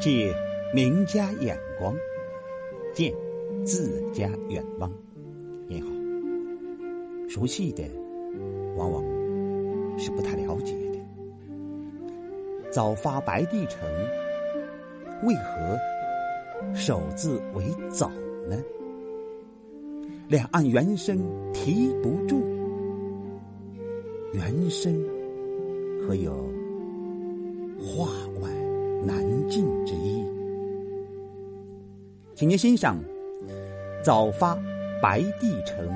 借名家眼光，见自家远望。您好，熟悉的往往是不太了解的。早发白帝城，为何首字为早呢？两岸猿声啼不住，猿声可有话尽之意？请您欣赏《早发白帝城》，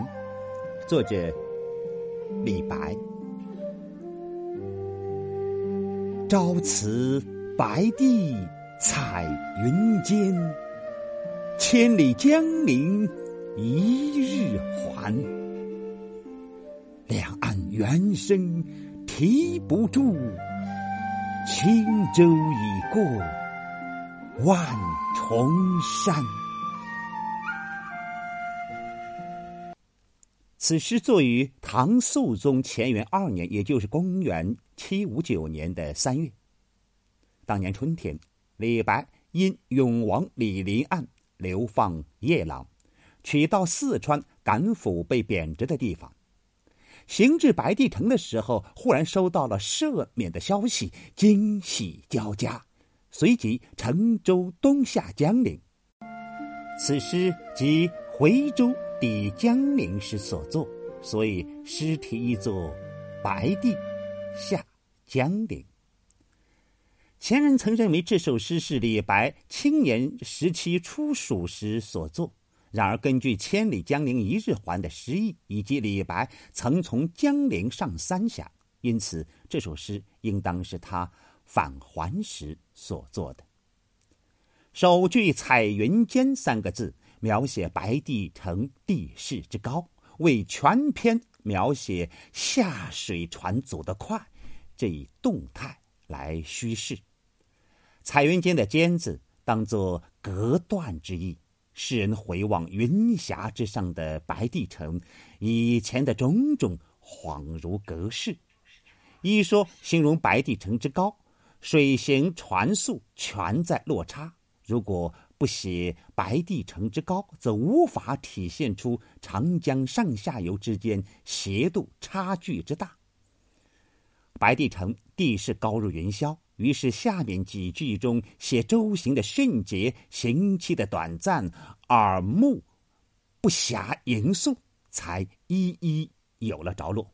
作者李白。朝辞白帝彩云间，千里江陵一日还。两岸猿声啼不住，轻舟已过万重山。此诗作于唐肃宗乾元二年，也就是公元七五九年的三月。当年春天，李白因永王李林案流放夜郎，取到四川赶赴被贬谪的地方。行至白帝城的时候，忽然收到了赦免的消息，惊喜交加，随即乘舟东下江陵。此诗即回舟。抵江陵时所作，所以诗题译作《白帝下江陵》。前人曾认为这首诗是李白青年时期出蜀时所作，然而根据“千里江陵一日还”的诗意，以及李白曾从江陵上三峡，因此这首诗应当是他返还时所做的。首句“彩云间”三个字。描写白帝城地势之高，为全篇描写下水船走得快这一动态来虚饰。彩云间的“间”字当作隔断之意，诗人回望云霞之上的白帝城，以前的种种恍如隔世。一说形容白帝城之高，水行船速全在落差。如果不写白帝城之高，则无法体现出长江上下游之间斜度差距之大。白帝城地势高如云霄，于是下面几句中写舟行的迅捷，行期的短暂，耳目不暇迎宿，才一一有了着落。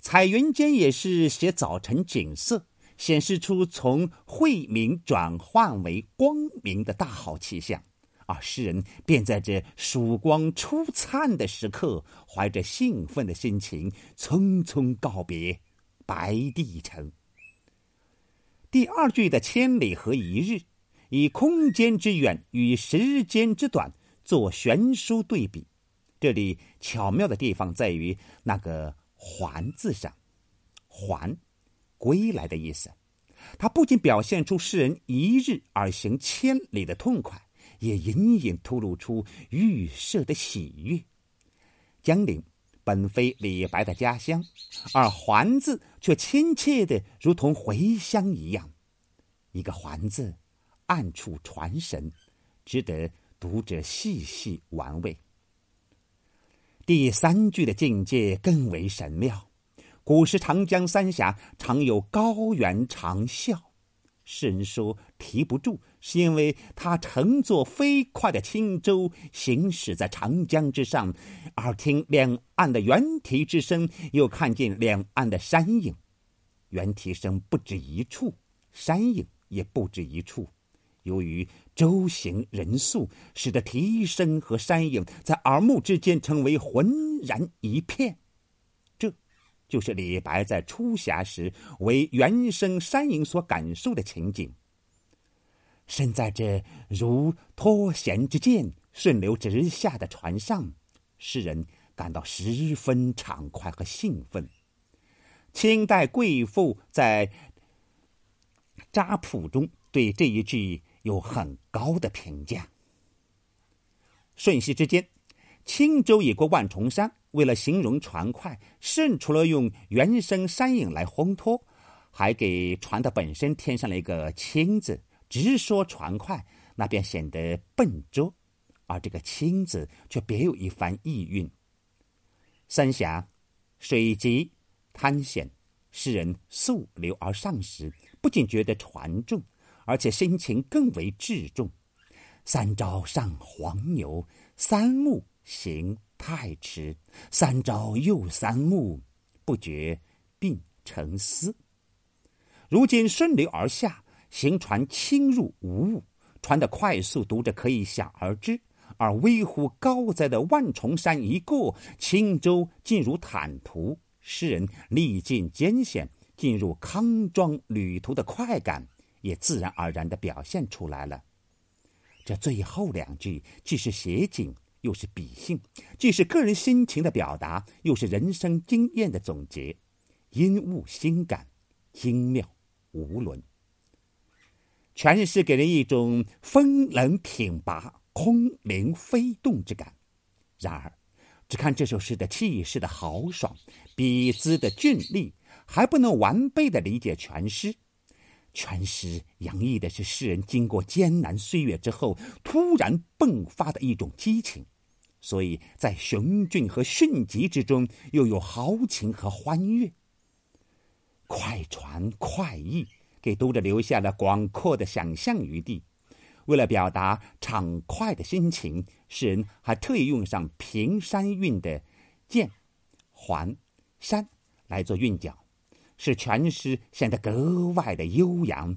彩云间也是写早晨景色。显示出从晦明转换为光明的大好气象，而诗人便在这曙光初灿的时刻，怀着兴奋的心情，匆匆告别白帝城。第二句的“千里和一日”，以空间之远与时间之短做悬殊对比。这里巧妙的地方在于那个“还”字上，“还”。归来的意思，它不仅表现出诗人一日而行千里的痛快，也隐隐透露出预设的喜悦。江陵本非李白的家乡，而“还”字却亲切的如同回乡一样。一个“还”字，暗处传神，值得读者细细玩味。第三句的境界更为神妙。古时长江三峡常有高原长啸，诗人说提不住，是因为他乘坐飞快的轻舟行驶在长江之上，耳听两岸的猿啼之声，又看见两岸的山影，猿啼声不止一处，山影也不止一处。由于舟行人速，使得啼声和山影在耳目之间成为浑然一片。就是李白在出峡时为原声山影所感受的情景。身在这如脱弦之箭顺流直下的船上，诗人感到十分畅快和兴奋。清代贵妇在《扎谱》中对这一句有很高的评价。瞬息之间。轻舟已过万重山，为了形容船快，甚除了用原声山影来烘托，还给船的本身添上了一个“轻”字，直说船快，那便显得笨拙；而这个“轻”字却别有一番意蕴。三峡水急滩险，诗人溯流而上时，不仅觉得船重，而且心情更为至重。三朝上黄牛，三木行太迟，三朝又三暮，不觉病成丝。如今顺流而下，行船轻入无物，船的快速读者可以想而知。而微乎高哉的万重山一过，轻舟进入坦途，诗人历尽艰险进入康庄旅途的快感，也自然而然地表现出来了。这最后两句既是写景，又是比兴，既是个人心情的表达，又是人生经验的总结，因物心感，精妙。无伦，全诗给人一种风冷挺拔、空灵飞动之感。然而，只看这首诗的气势的豪爽、笔姿的俊丽，还不能完备的理解全诗。全诗洋溢的是诗人经过艰难岁月之后突然迸发的一种激情，所以在雄峻和迅疾之中，又有豪情和欢悦。快传快意，给读者留下了广阔的想象余地。为了表达畅快的心情，诗人还特意用上平山韵的“渐”“缓”“山”来做韵脚，使全诗显得格外的悠扬、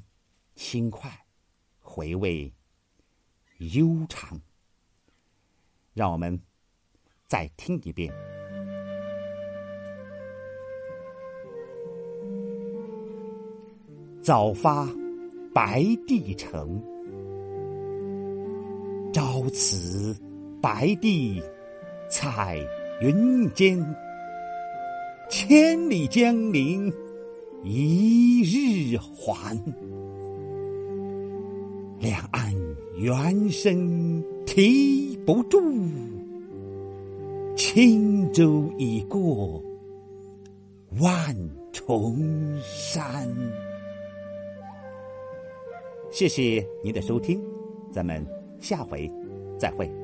轻快、回味悠长。让我们再听一遍。早发白帝城，朝辞白帝彩云间。千里江陵一日还，两岸猿声啼不住，轻舟已过万重山。谢谢您的收听，咱们下回再会。